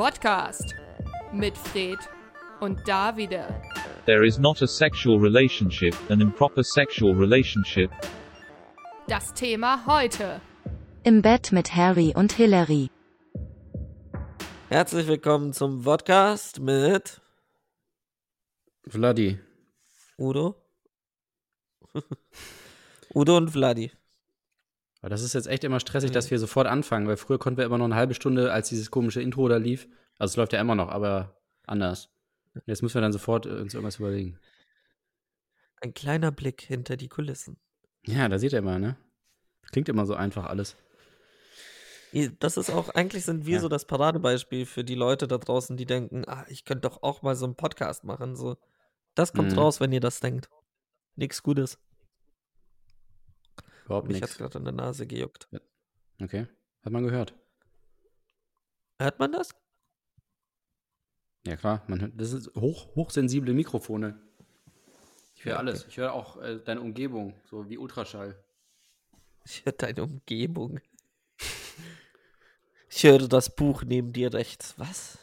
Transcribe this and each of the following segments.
Podcast mit Fred und Davide. There is not a sexual relationship, an improper sexual relationship. Das Thema heute. Im Bett mit Harry und Hillary. Herzlich willkommen zum Podcast mit Vladi. Udo. Udo und Vladi. Aber das ist jetzt echt immer stressig, dass wir sofort anfangen, weil früher konnten wir immer noch eine halbe Stunde, als dieses komische Intro da lief. Also es läuft ja immer noch, aber anders. Jetzt müssen wir dann sofort uns irgendwas überlegen. Ein kleiner Blick hinter die Kulissen. Ja, da seht ihr mal, ne? Klingt immer so einfach alles. Das ist auch, eigentlich sind wir Ja. so das Paradebeispiel für die Leute da draußen, die denken, ah, ich könnte doch auch mal so einen Podcast machen. So, das kommt Mhm. raus, wenn ihr das denkt. Nichts Gutes. Überhaupt Mich hat gerade in der Nase gejuckt. Okay. Hat man gehört. Hört man das? Ja, klar. Man hört, das ist hoch, hochsensible Mikrofone. Ich höre Ja, alles. Ich höre auch äh, deine Umgebung, so wie Ultraschall. Ich höre deine Umgebung. Ich höre das Buch neben dir rechts. Was?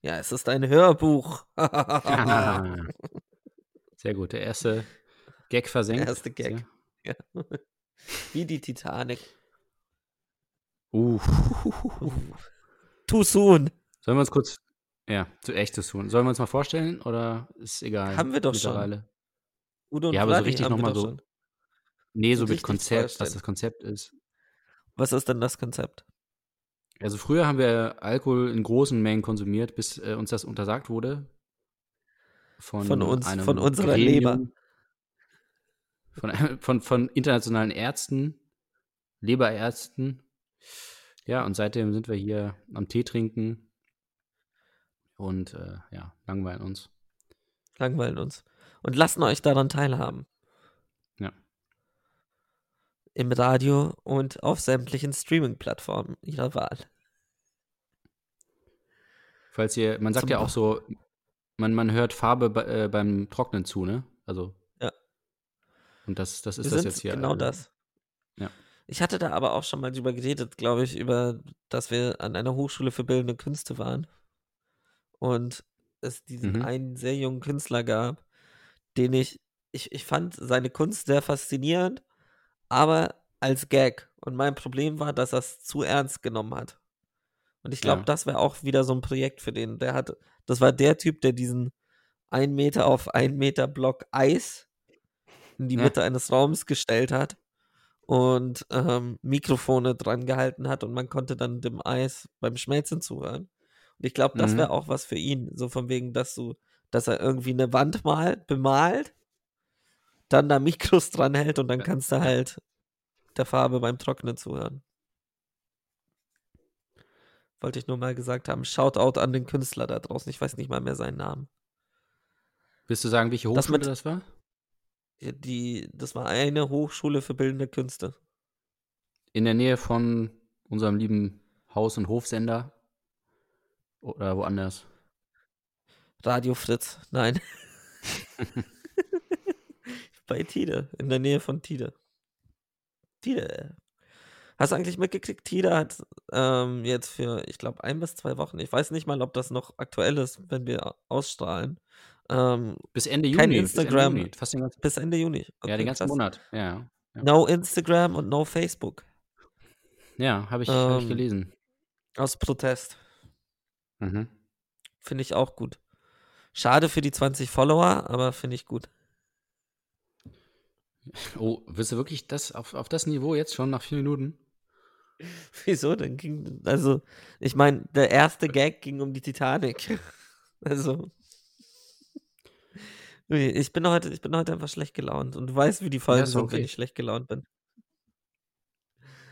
Ja, es ist ein Hörbuch. Sehr gut. Der erste Gag versenkt. Der erste Gag. Ja. Wie die Titanic. Uh. Too soon. Sollen wir uns kurz. Ja, zu echtes tun. Sollen wir uns mal vorstellen oder ist egal? Haben wir doch schon. Udo und Ja, aber so richtig nochmal so. schon. Nee, so So mit Konzept, was das Konzept ist. Was ist denn das Konzept? Also früher haben wir Alkohol in großen Mengen konsumiert, bis äh, uns das untersagt wurde. Von, Von uns, von unserer Gremium, Von, von, von internationalen Ärzten, Leberärzten. Ja, und seitdem sind wir hier am Tee trinken und äh, ja, langweilen uns. Langweilen uns. Und lassen euch daran teilhaben. Ja. Im Radio und auf sämtlichen Streaming-Plattformen ihrer Wahl. Falls ihr, man sagt Zum- ja auch so, man, man hört Farbe bei, äh, beim Trocknen zu, ne? Also. Und das, das ist Wir das jetzt hier. genau äh, das. Ja. Ich hatte da aber auch schon mal drüber geredet, glaube ich, über, dass wir an einer Hochschule für bildende Künste waren. Und es diesen Mhm. einen sehr jungen Künstler gab, den ich, ich, ich fand seine Kunst sehr faszinierend, aber als Gag. Und mein Problem war, dass er es zu ernst genommen hat. Und ich glaube, Ja. das wäre auch wieder so ein Projekt für den. Der hat, das war der Typ, der diesen 1 Meter auf 1 Meter Block Eis in die Ja. Mitte eines Raums gestellt hat und ähm, Mikrofone dran gehalten hat und man konnte dann dem Eis beim Schmelzen zuhören. Und ich glaube, das Mhm. wäre auch was für ihn, so von wegen, dass du, dass er irgendwie eine Wand malt, bemalt, dann da Mikros dran hält und dann kannst du halt der Farbe beim Trocknen zuhören. Wollte ich nur mal gesagt haben. Shoutout an den Künstler da draußen. Ich weiß nicht mal mehr seinen Namen. Willst du sagen, welche Das Hochschule mit- das war? Die- das war eine Hochschule für bildende Künste. In der Nähe von unserem lieben Haus- und Hofsender? Oder woanders? Radio Fritz. Nein. Bei Tide, in der Nähe von Tide. Tide. Hast du eigentlich mitgekriegt, Tide hat ähm, jetzt für, ich glaube, ein bis zwei Wochen, ich weiß nicht mal, ob das noch aktuell ist, wenn wir ausstrahlen, ähm, Bis Ende Juni. Kein bis Ende Instagram. Juni, Fast den ganzen, bis Ende Juni. ja, Okay, den ganzen krass. Monat. Ja, ja. No Instagram und no Facebook. Ja, habe ich, hab ich Ähm, gelesen. Aus Protest. Mhm. Finde ich auch gut. Schade für die 20 Follower, aber finde ich gut. Oh, willst du wirklich das auf, auf das Niveau jetzt schon nach vier Minuten? Wieso denn? Ging, also, ich meine, der erste Gag ging um die Titanic. Also. Ich bin heute, ich bin heute einfach schlecht gelaunt und du weißt, wie die Folgen ist sind, okay. wenn ich schlecht gelaunt bin.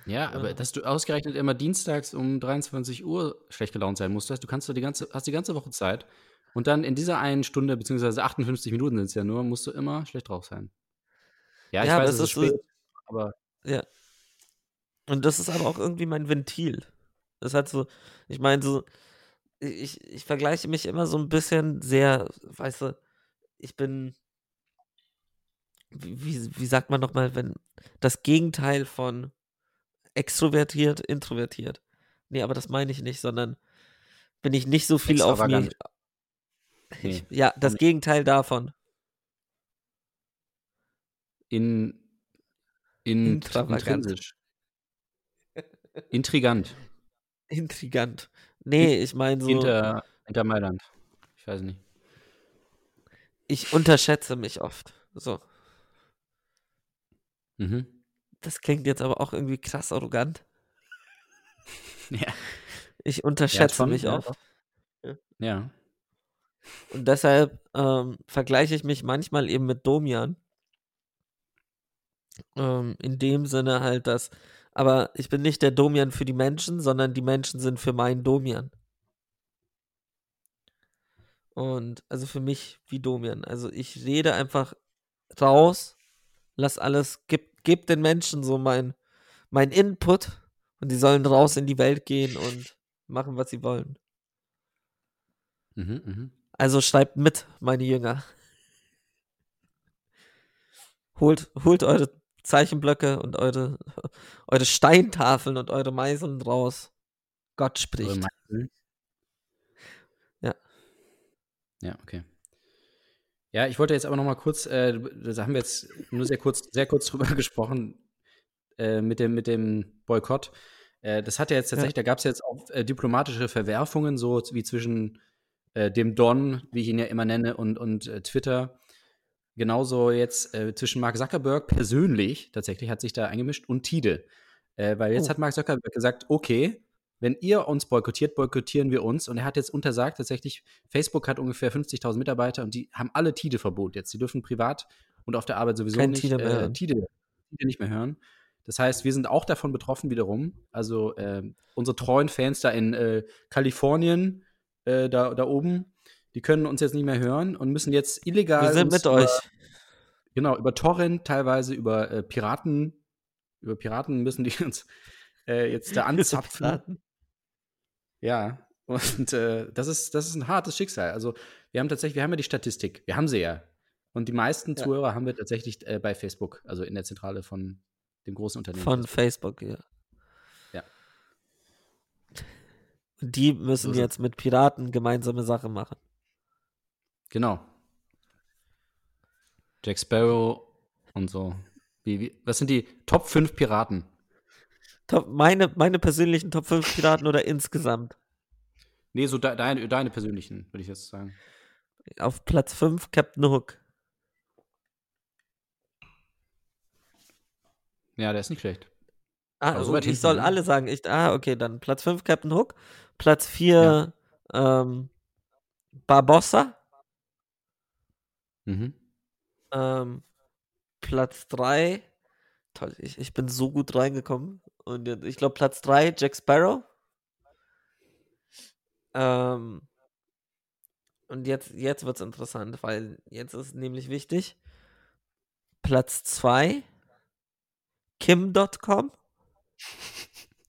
Ja, aber Ja. dass du ausgerechnet immer dienstags um 23 Uhr schlecht gelaunt sein musst, du kannst doch die ganze, hast die ganze Woche Zeit und dann in dieser einen Stunde, beziehungsweise 58 Minuten sind es ja nur, musst du immer schlecht drauf sein. Ja, ich Ja, weiß, es ist ist so- spät, aber Ja. Und das ist aber auch irgendwie mein Ventil. Das hat so, ich meine, so, ich, ich vergleiche mich immer so ein bisschen sehr, weißt du, ich bin, wie, wie, sagt man nochmal, wenn das Gegenteil von extrovertiert, introvertiert. Nee, aber das meine ich nicht, sondern bin ich nicht so viel auf mich. Nee. Ja, das Gegenteil davon. In, in, intrinsisch. Intrigant. Intrigant. Nee, ich meine so, Hinter, hinter Mailand. Ich weiß nicht. Ich unterschätze mich oft. So. Mhm. Das klingt jetzt aber auch irgendwie krass arrogant. Ja. Ich unterschätze schon, mich ja, oft. Ja. Und deshalb ähm, vergleiche ich mich manchmal eben mit Domian. Ähm, in dem Sinne halt, dass, aber ich bin nicht der Domian für die Menschen, sondern die Menschen sind für meinen Domian. Und also für mich wie Domian. Also ich rede einfach raus, lass alles, gib, gib den Menschen so mein, mein Input und die sollen raus in die Welt gehen und machen, was sie wollen. Mhm, mhm. Also schreibt mit, meine Jünger. Holt, holt eure Zeichenblöcke und eure, eure Steintafeln und eure Meißeln raus. Gott spricht. Meinung? Ja. Ja, okay. Ja, ich wollte jetzt aber noch mal kurz, äh, da haben wir jetzt nur sehr kurz, sehr kurz drüber gesprochen, äh, mit dem, mit dem Boykott. Äh, das hat ja jetzt tatsächlich, da gab es jetzt auch äh, diplomatische Verwerfungen, so wie zwischen äh, dem Don, wie ich ihn ja immer nenne, und, und äh, Twitter. Genauso jetzt zwischen Mark Zuckerberg persönlich, tatsächlich hat sich da eingemischt, und Tide. Weil jetzt Oh. hat Mark Zuckerberg gesagt, okay, wenn ihr uns boykottiert, boykottieren wir uns. Und er hat jetzt untersagt, tatsächlich, Facebook hat ungefähr 50.000 Mitarbeiter und die haben alle Tide-Verbot jetzt. Die dürfen privat und auf der Arbeit sowieso Kein nicht Tide mehr äh, hören. Tide, Tide nicht mehr hören. Das heißt, wir sind auch davon betroffen wiederum. Also ähm, unsere treuen Fans da in äh, Kalifornien, äh, da, da oben, die können uns jetzt nicht mehr hören und müssen jetzt illegal. Wir sind mit über, euch. Genau, über Torrent, teilweise über äh, Piraten. Über Piraten müssen die uns äh, jetzt da anzapfen. Ja, und äh, das, ist, das ist ein hartes Schicksal. Also, wir haben tatsächlich, wir haben ja die Statistik, wir haben sie ja. Und die meisten Ja. Zuhörer haben wir tatsächlich äh, bei Facebook, also in der Zentrale von dem großen Unternehmen. Von Facebook, ja. Ja. Die müssen So jetzt mit Piraten gemeinsame Sache machen. Genau. Jack Sparrow und so. Wie, wie, was sind die Top 5 Piraten? Top, meine, meine persönlichen Top 5 Piraten oder insgesamt? Nee, so de, deine, deine persönlichen, würde ich jetzt sagen. Auf Platz 5 Captain Hook. Ja, der ist nicht schlecht. Ah, Aber so weit ich soll ne? alle sagen. Ich, ah, okay, dann Platz 5 Captain Hook. Platz 4 ähm, Barbossa. Mhm. Ähm, Platz 3. Toll, ich, ich bin so gut reingekommen. Und jetzt- ich glaube Platz 3 Jack Sparrow. Ähm, und jetzt, jetzt wird es interessant, weil jetzt ist nämlich wichtig. Platz 2 Kim.com.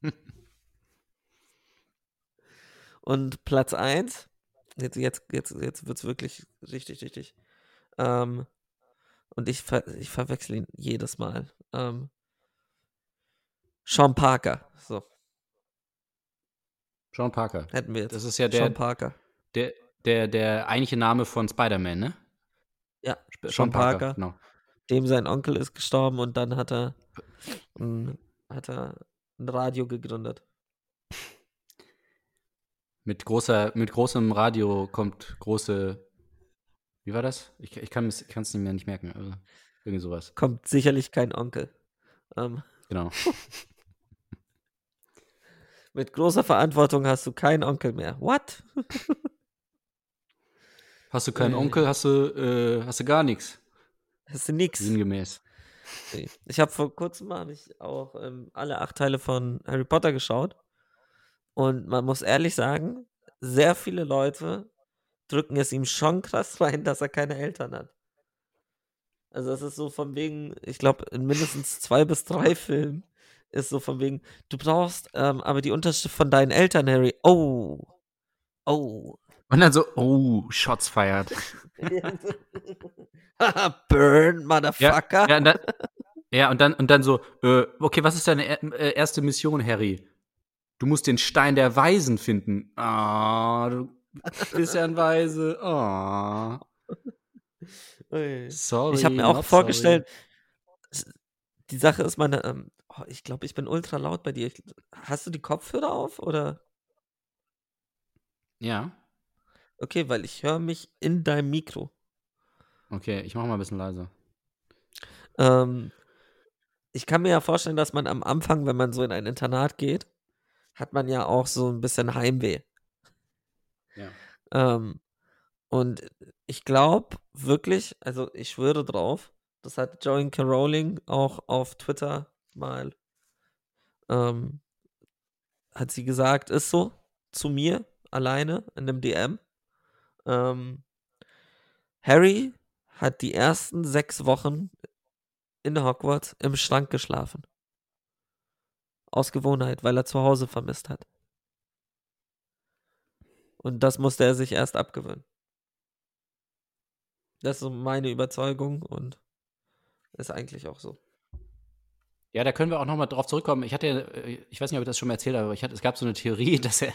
Und Platz 1, jetzt, jetzt, jetzt, jetzt wird es wirklich richtig, richtig. Ähm, und ich, ver ich verwechsel ihn jedes Mal. Ähm, Sean Parker. So, Sean Parker. hätten wir jetzt. Das ist ja der, Sean Parker. der, der, der eigentliche Name von Spider-Man, ne? Ja, Sp- Sean Parker. Genau. Dem sein Onkel ist gestorben und dann hat er, ein, hat er ein Radio gegründet. Mit, großer, mit großem Radio kommt große. Wie war das? Ich, ich kann es nicht mehr nicht merken. Also, irgendwie sowas. Kommt sicherlich kein Onkel. Ähm, Genau. mit großer Verantwortung hast du keinen Onkel mehr. What? Hast du keinen Äh. Onkel, hast du, äh, hast du gar nichts. Hast du nix. Sinngemäß. Ich habe vor kurzem habe ich auch ähm, alle acht Teile von Harry Potter geschaut. Und man muss ehrlich sagen, sehr viele Leute drücken es ihm schon krass rein, dass er keine Eltern hat. Also es ist so von wegen, ich glaube, in mindestens zwei bis drei Filmen ist so von wegen, du brauchst ähm, aber die Unterschrift von deinen Eltern, Harry. Oh. Oh. Und dann so, oh, Shots feiert. Haha, Burn, Motherfucker. Ja, und dann, ja, und dann, und dann so, äh, okay, was ist deine äh, erste Mission, Harry? Du musst den Stein der Weisen finden. Ah, du bist ja ein Weise. Ah. Sorry. Ich habe mir auch vorgestellt, s- die Sache ist, meine, ähm, oh, ich glaube, ich bin ultra laut bei dir. Ich, hast du die Kopfhörer auf oder? Ja. Okay, weil ich höre mich in deinem Mikro. Okay, ich mache mal ein bisschen leiser. Ähm, ich kann mir ja vorstellen, dass man am Anfang, wenn man so in ein Internat geht, hat man ja auch so ein bisschen Heimweh. Ja. Ähm, und ich glaube wirklich, also ich schwöre drauf, das hat Joanne Rowling auch auf Twitter mal, ähm, hat sie gesagt, ist so, zu mir, alleine, in einem DM. Ähm, Harry hat die ersten sechs Wochen in Hogwarts im Schrank geschlafen. Aus Gewohnheit, weil er zu Hause vermisst hat. Und das musste er sich erst abgewöhnen. Das ist meine Überzeugung und ist eigentlich auch so. Ja, da können wir auch noch mal drauf zurückkommen. Ich hatte, ich weiß nicht, ob ich das schon mal erzählt habe, aber ich hatte, es gab so eine Theorie, dass er,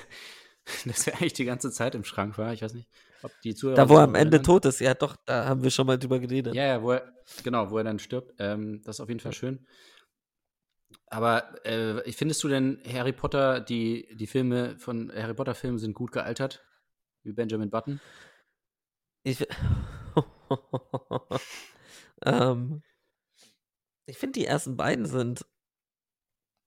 dass er eigentlich die ganze Zeit im Schrank war. Ich weiß nicht, ob die Zuhörer Da, wo er am Ende tot ist, ja doch, da haben wir schon mal drüber geredet. Ja, ja, wo er, genau, wo er dann stirbt. Ähm, das ist auf jeden Fall schön. Aber äh, findest du denn Harry Potter, die, die Filme von Harry Potter Filmen sind gut gealtert? Wie Benjamin Button? Ich, ähm, ich finde, die ersten beiden sind,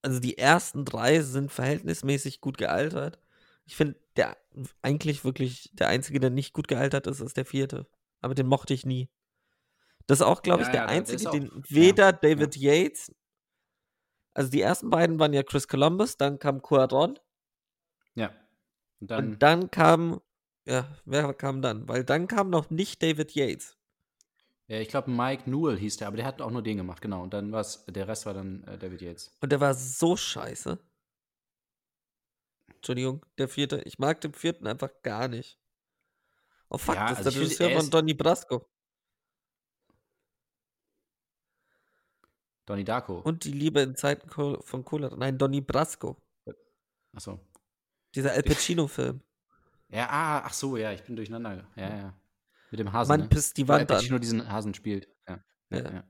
also die ersten drei sind verhältnismäßig gut gealtert. Ich finde, der eigentlich wirklich der einzige, der nicht gut gealtert ist, ist der vierte. Aber den mochte ich nie. Das ist auch, glaube ich, Ja, der ja, einzige, auch- den ja, weder David Yates, also die ersten beiden waren ja Chris Columbus, dann kam Cuaron Ja. Und dann, und dann kam, ja, wer kam dann? Weil dann kam noch nicht David Yates. Ja, ich glaube, Mike Newell hieß der, aber der hat auch nur den gemacht, genau. Und dann war's, der Rest war dann äh, David Yates. Und der war so scheiße. Entschuldigung, der vierte. Ich mag den vierten einfach gar nicht. Oh fuck, Ja, das ist also der ich finde, Regisseur von ist- Donnie Brasco. Donnie Darko. Und die Liebe in Zeiten von Cholera. Nein, Donnie Brasco. Achso. Dieser Al Pacino-Film. Ja, ah, ach so, ja, ich bin durcheinander. Ja, ja. Mit dem Hasen. Man ne? pisst die Wand an. Pacino diesen Hasen spielt. Ja. Ja, Ja.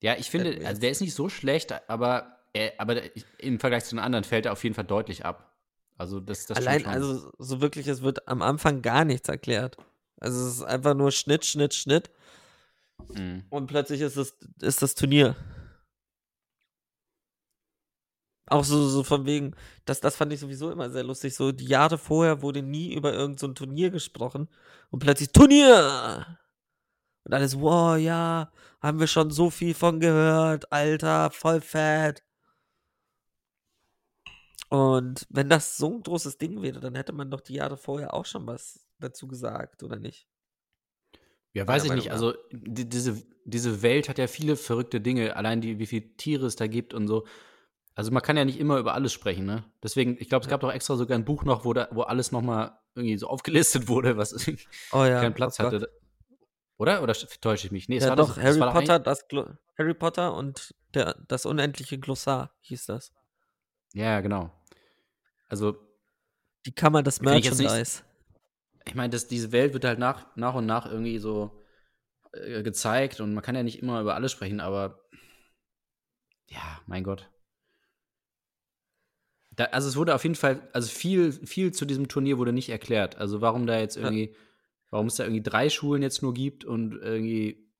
ja. ich finde, mir also der ist nicht so schlecht, aber, er, aber im Vergleich zu den anderen fällt er auf jeden Fall deutlich ab. Also das, das Allein, also so wirklich, es wird am Anfang gar nichts erklärt. Also es ist einfach nur Schnitt, Schnitt, Schnitt. Mhm. Und plötzlich ist es ist das Turnier. Auch so, so von wegen, das, das fand ich sowieso immer sehr lustig. So die Jahre vorher wurde nie über irgendein so ein Turnier gesprochen. Und plötzlich Turnier! Und alles, wow, ja, haben wir schon so viel von gehört, Alter, voll fett. Und wenn das so ein großes Ding wäre, dann hätte man doch die Jahre vorher auch schon was dazu gesagt, oder nicht? Ja, weiß ich nicht. Also die, diese, diese Welt hat ja viele verrückte Dinge, allein die, wie viele Tiere es da gibt und so. Also man kann ja nicht immer über alles sprechen, ne? Deswegen, ich glaube, es gab doch extra sogar ein Buch noch, wo, da, wo alles nochmal irgendwie so aufgelistet wurde, was Oh ja. keinen Platz oh hatte. Oder? Oder täusche ich mich? Nee, es Ja, war doch, das, Harry war Potter, das Glo Harry Potter und der, das unendliche Glossar hieß das. Ja, genau. Also, Die Kammer des jetzt nicht- Merchandise. ich meine, dass diese Welt wird halt nach, nach und nach irgendwie so äh, gezeigt und man kann ja nicht immer über alles sprechen, aber ja, mein Gott. Da, also es wurde auf jeden Fall, also viel, viel zu diesem Turnier wurde nicht erklärt. Also warum da jetzt irgendwie, warum es da irgendwie drei Schulen jetzt nur gibt und irgendwie,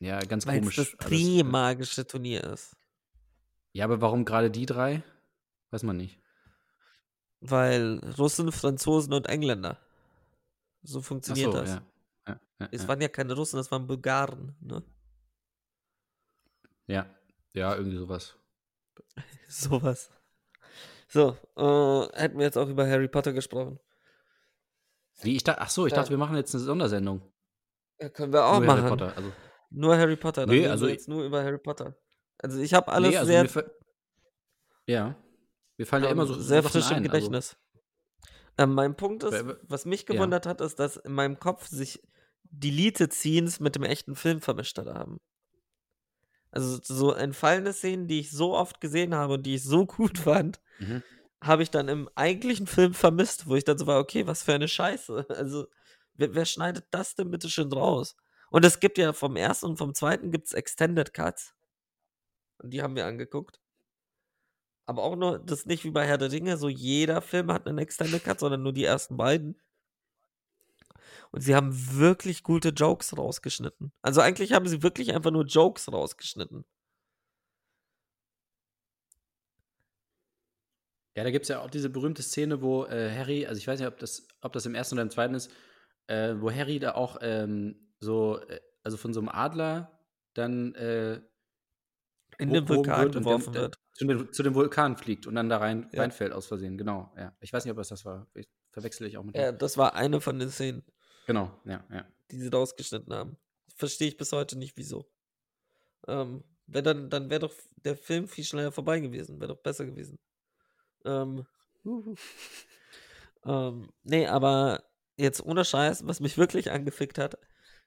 ja, ganz Weil es komisch. das alles. Trimagische Turnier ist. Ja, aber warum gerade die drei? Weiß man nicht. Weil Russen, Franzosen und Engländer. So funktioniert so, das. ja. Ja, ja, Es ja. waren ja keine Russen, das waren Bulgaren. Ne? ja. ja, irgendwie sowas. Sowas. So, äh, hätten wir jetzt auch über Harry Potter gesprochen. Wie, ich dachte, ach so, ich Ja. dachte, wir machen jetzt eine Sondersendung. Ja, können wir auch Nur machen. Harry Potter. Also, Nur Harry Potter. Dann Nee, also jetzt nur über Harry Potter. Also ich habe alles nee, also sehr, fa- ja. Wir fallen ja ähm, immer so sehr frisch im ein, Gedächtnis. ähm, mein Punkt ist, was mich ja. gewundert hat, ist, dass in meinem Kopf sich Deleted Scenes mit dem echten Film vermischt haben. Also so entfallene Szenen, die ich so oft gesehen habe und die ich so gut fand, Mhm. habe ich dann im eigentlichen Film vermisst, wo ich dann so war, okay, was für eine Scheiße. Also, wer, wer schneidet das denn bitte schön raus? Und es gibt ja vom ersten und vom zweiten gibt es Extended Cuts. Und die haben wir angeguckt. Aber auch nur, das ist nicht wie bei Herr der Ringe, so jeder Film hat einen Extended Cut, sondern nur die ersten beiden. Und sie haben wirklich gute Jokes rausgeschnitten. Also eigentlich haben sie wirklich einfach nur Jokes rausgeschnitten. Ja, da gibt es ja auch diese berühmte Szene, wo äh, Harry, also ich weiß nicht, ob das, ob das im ersten oder im zweiten ist, äh, wo Harry da auch ähm, so, äh, also von so einem Adler dann äh, In den Vulkan wird geworfen dann, äh, wird. Zu, den, zu dem Vulkan fliegt und dann da rein, Ja. reinfällt aus Versehen, genau. Ja. Ich weiß nicht, ob das das war. Ich, verwechsel ich auch mit Ja, dem. das war eine von den Szenen, Genau, ja, ja. die sie rausgeschnitten haben. Verstehe ich bis heute nicht, wieso. Ähm, wär dann dann wäre doch der Film viel schneller vorbei gewesen. Wäre doch besser gewesen. Ähm, huhu. ähm, nee, aber jetzt ohne Scheiß, was mich wirklich angefickt hat,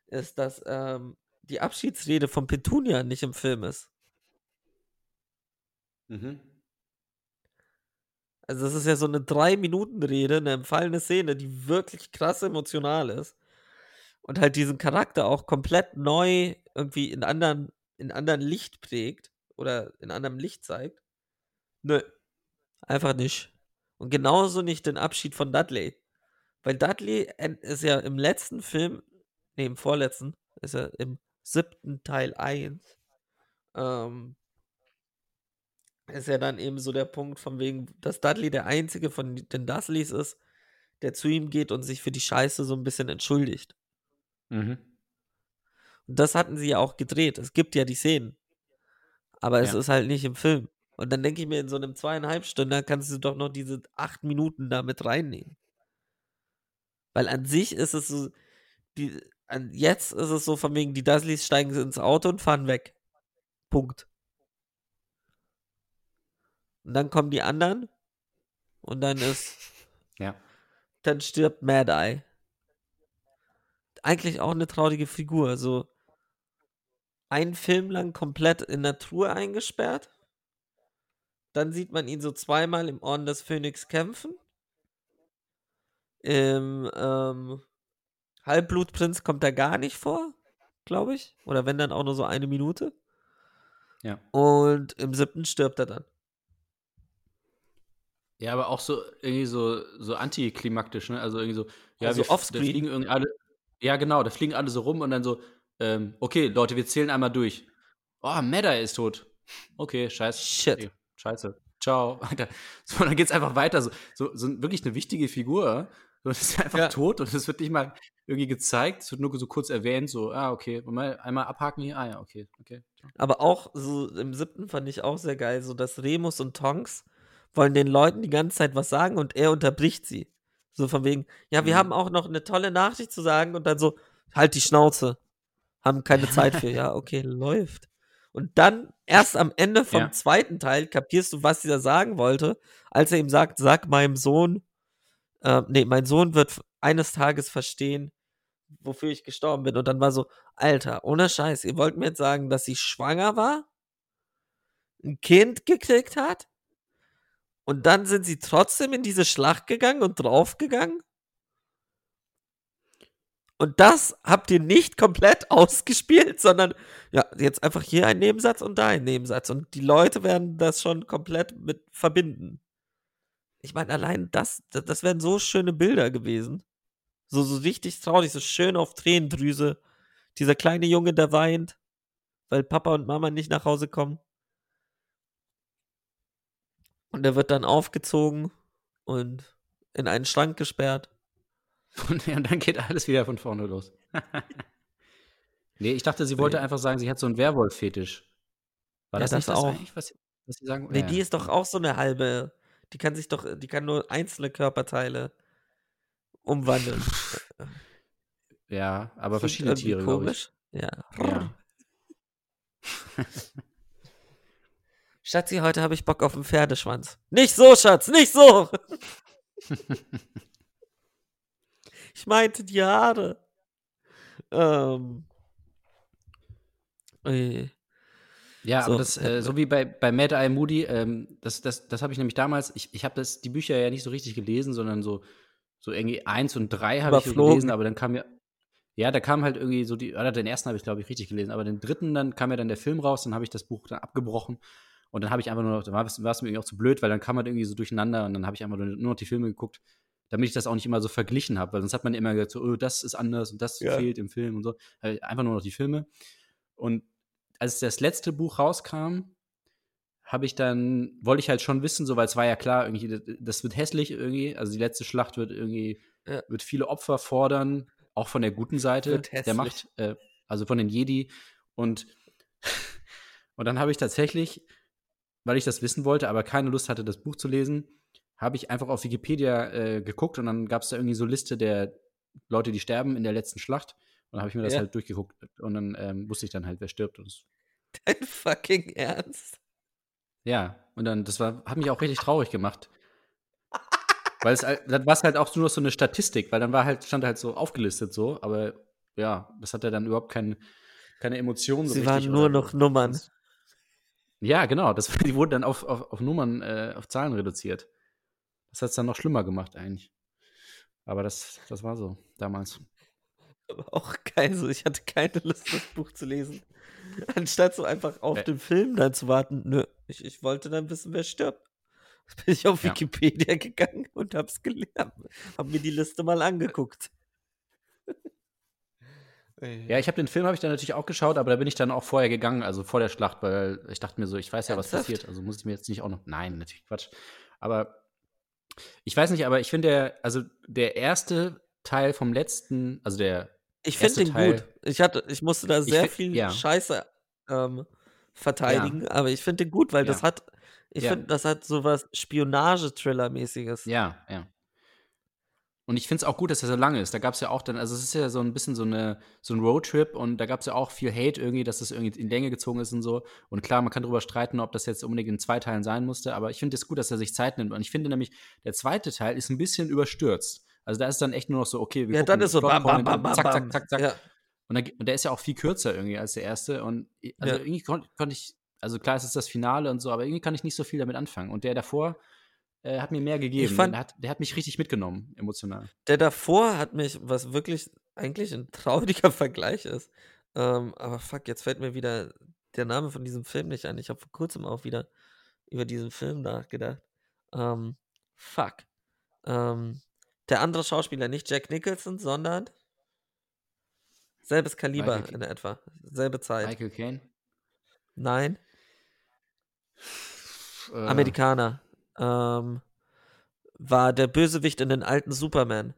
ist, dass ähm, die Abschiedsrede von Petunia nicht im Film ist. Mhm. Also das ist ja so eine drei Minuten Rede, eine empfallene Szene, die wirklich krass emotional ist und halt diesen Charakter auch komplett neu irgendwie in anderen in anderen Licht prägt oder in anderem Licht zeigt. Nö, einfach nicht. Und genauso nicht den Abschied von Dudley, weil Dudley ist ja im letzten Film, nee, im vorletzten, ist er im siebten Teil 1, ähm, ist ja dann eben so der Punkt von wegen, dass Dudley der einzige von den Dursleys ist, der zu ihm geht und sich für die Scheiße so ein bisschen entschuldigt. Mhm. Und das hatten sie ja auch gedreht. Es gibt ja die Szenen. Aber es Ja. ist halt nicht im Film. Und dann denke ich mir, in so einem zweieinhalb Stunden kannst du doch noch diese acht Minuten da mit reinnehmen. Weil an sich ist es so, die, an, jetzt ist es so von wegen, die Dursleys steigen ins Auto und fahren weg. Punkt. Und dann kommen die anderen und dann ist, Ja. dann stirbt Mad Eye. Eigentlich auch eine traurige Figur. So einen Film lang komplett in Natur eingesperrt. Dann sieht man ihn so zweimal im Orden des Phönix kämpfen. Im ähm, Halbblutprinz kommt er gar nicht vor, glaube ich. Oder wenn dann auch nur so eine Minute. Ja. Und im siebten stirbt er dann. Ja, aber auch so irgendwie so, so antiklimaktisch, ne? Also irgendwie so, ja, Also wir f- da offscreen. fliegen irgendwie alle, ja genau, da fliegen alle so rum und dann so, ähm, okay, Leute, wir zählen einmal durch. Oh, Medda ist tot. Okay, scheiße. Shit. Okay, scheiße. Ciao. Alter. So, dann geht's einfach weiter. So, so, so wirklich eine wichtige Figur. So, das ist einfach Ja. tot und es wird nicht mal irgendwie gezeigt. Es wird nur so kurz erwähnt, so, ah, okay, mal einmal abhaken hier. Ah ja, okay, okay. Aber auch so im siebten fand ich auch sehr geil, so dass Remus und Tonks wollen den Leuten die ganze Zeit was sagen und er unterbricht sie. So von wegen, ja, wir Mhm. haben auch noch eine tolle Nachricht zu sagen und dann so, halt die Schnauze. Haben keine Zeit für, ja, okay, läuft. Und dann erst am Ende vom Ja. zweiten Teil kapierst du, was dieser sagen wollte, als er ihm sagt, sag meinem Sohn, äh, nee, mein Sohn wird eines Tages verstehen, wofür ich gestorben bin. Und dann war so, Alter, ohne Scheiß, ihr wollt mir jetzt sagen, dass sie schwanger war, ein Kind gekriegt hat und dann sind sie trotzdem in diese Schlacht gegangen und draufgegangen? Und das habt ihr nicht komplett ausgespielt, sondern ja, jetzt einfach hier ein Nebensatz und da ein Nebensatz. Und die Leute werden das schon komplett mit verbinden. Ich meine, allein das, das, wären so schöne Bilder gewesen. So, so richtig traurig, so schön auf Tränendrüse. Dieser kleine Junge, der weint, weil Papa und Mama nicht nach Hause kommen. Und er wird dann aufgezogen und in einen Schrank gesperrt. Und, ja, und dann geht alles wieder von vorne los. nee, ich dachte, sie wollte Nee. einfach sagen, sie hat so einen Werwolf-Fetisch. War Ja, das, nicht das das auch. eigentlich, was, was sie sagen Nee, Ja, die ist doch auch so eine halbe. Die kann sich doch, die kann nur einzelne Körperteile umwandeln. Ja, aber Klingt verschiedene Tiere, glaube ich. komisch. Ja. Ja. Schatzi, heute habe ich Bock auf einen Pferdeschwanz. Nicht so, Schatz, nicht so. ich meinte die Haare. Ähm. Ui. Ja, So, aber das, äh, hätten so wie bei, bei Mad Eye Moody, ähm, das, das, das habe ich nämlich damals, ich, ich habe die Bücher ja nicht so richtig gelesen, sondern so, so irgendwie eins und drei habe ich so gelesen, aber dann kam ja, ja, da kam halt irgendwie so die, oder den ersten habe ich, glaube ich, richtig gelesen, aber den dritten, dann kam ja dann der Film raus, dann habe ich das Buch dann abgebrochen und dann habe ich einfach nur noch, dann war es mir irgendwie auch zu blöd, weil dann kam halt irgendwie so durcheinander und dann habe ich einfach nur, nur noch die Filme geguckt, damit ich das auch nicht immer so verglichen habe, weil sonst hat man immer gesagt, so, oh, das ist anders und das Ja. fehlt im Film und so. Halt Einfach nur noch die Filme. Und als das letzte Buch rauskam, habe ich dann, wollte ich halt schon wissen, so, weil es war ja klar, irgendwie, das, wird hässlich irgendwie, also die letzte Schlacht wird irgendwie, Ja. wird viele Opfer fordern, auch von der guten Seite der. Macht, äh, also von den Jedi. Und, und dann habe ich tatsächlich, weil ich das wissen wollte, aber keine Lust hatte, das Buch zu lesen, habe ich einfach auf Wikipedia äh, geguckt und dann gab es da irgendwie so Liste der Leute, die sterben in der letzten Schlacht. Und dann habe ich mir das Ja. halt durchgeguckt und dann ähm, wusste ich dann halt, wer stirbt. Und Dein fucking Ernst? ja, und dann, das war, hat mich auch richtig traurig gemacht. Weil es halt- dann war es halt auch nur noch so eine Statistik, weil dann war halt, stand halt so aufgelistet so, aber ja, das hat ja dann überhaupt kein, keine Emotionen so Sie richtig. waren nur oder- noch Nummern. Ja, genau. Das, die wurden dann auf, auf, auf Nummern, äh, auf Zahlen reduziert. Das hat es dann noch schlimmer gemacht, eigentlich. Aber das, das war so damals. Aber auch geil, so ich hatte keine Lust, das Buch zu lesen. Anstatt so einfach auf Ä- den Film dann zu warten. Nö, ich, ich wollte dann wissen, wer stirbt. Bin ich auf Ja. Wikipedia gegangen und hab's gelernt. Hab mir die Liste mal angeguckt. Ja, ich habe den Film habe ich dann natürlich auch geschaut, aber da bin ich dann auch vorher gegangen, also vor der Schlacht, weil ich dachte mir so, ich weiß ja, was Ernsthaft? passiert, also muss ich mir jetzt nicht auch noch. Nein, natürlich Quatsch. Aber ich weiß nicht, aber ich finde der, also der erste Teil vom letzten, also der Ich finde den Teil- gut. Ich, hatte, ich musste da sehr fi- viel ja. Scheiße ähm, verteidigen, aber ich finde den gut, weil das Ja. hat, ich Ja. finde, das hat sowas Spionage-Thriller-mäßiges. Ja, ja. Und ich finde es auch gut, dass er so lang ist. Da gab es ja auch dann, also es ist ja so ein bisschen so, eine, so ein Roadtrip und da gab es ja auch viel Hate irgendwie, dass das irgendwie in Länge gezogen ist und so. Und klar, man kann darüber streiten, ob das jetzt unbedingt in zwei Teilen sein musste, aber ich finde es gut, dass er sich Zeit nimmt. Und ich finde nämlich, der zweite Teil ist ein bisschen überstürzt. Also da ist dann echt nur noch so, okay, wir Ja, dann ist so bam, bam, bam, bam, zack, zack, zack, zack. Ja. Und, dann, und der ist ja auch viel kürzer irgendwie als der erste. Und also Ja. irgendwie konnte konnt ich, also klar, es ist das Finale und so, aber irgendwie kann ich nicht so viel damit anfangen. Und der davor äh, hat mir mehr gegeben. fand- der, hat, der hat mich richtig mitgenommen, emotional. Der davor hat mich, was wirklich eigentlich ein trauriger Vergleich ist. Ähm, aber fuck, jetzt fällt mir wieder der Name von diesem Film nicht ein. Ich habe vor kurzem auch wieder über diesen Film nachgedacht. Ähm, fuck. Ähm, der andere Schauspieler, nicht Jack Nicholson, sondern selbes Kaliber Michael in etwa. Selbe Zeit. Michael Caine. Nein, Äh, Amerikaner. Ähm, war der Bösewicht in den alten Superman.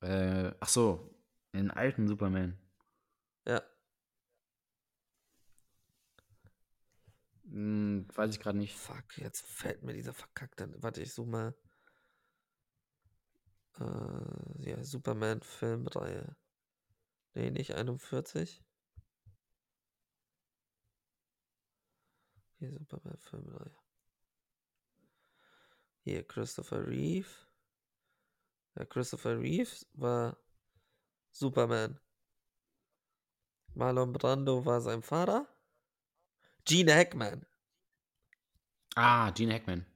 Äh, ach so, den alten Superman. Ja. Hm, weiß ich gerade nicht. Fuck, jetzt fällt mir dieser verkackte. Warte, ich suche mal. Äh, ja, Superman-Filmreihe. Nee, nicht 41. Hier, Superman-Filmreihe. Hier, Christopher Reeve. Ja, Christopher Reeve war Superman. Marlon Brando war sein Vater. Gene Hackman. Ah, Gene Hackman.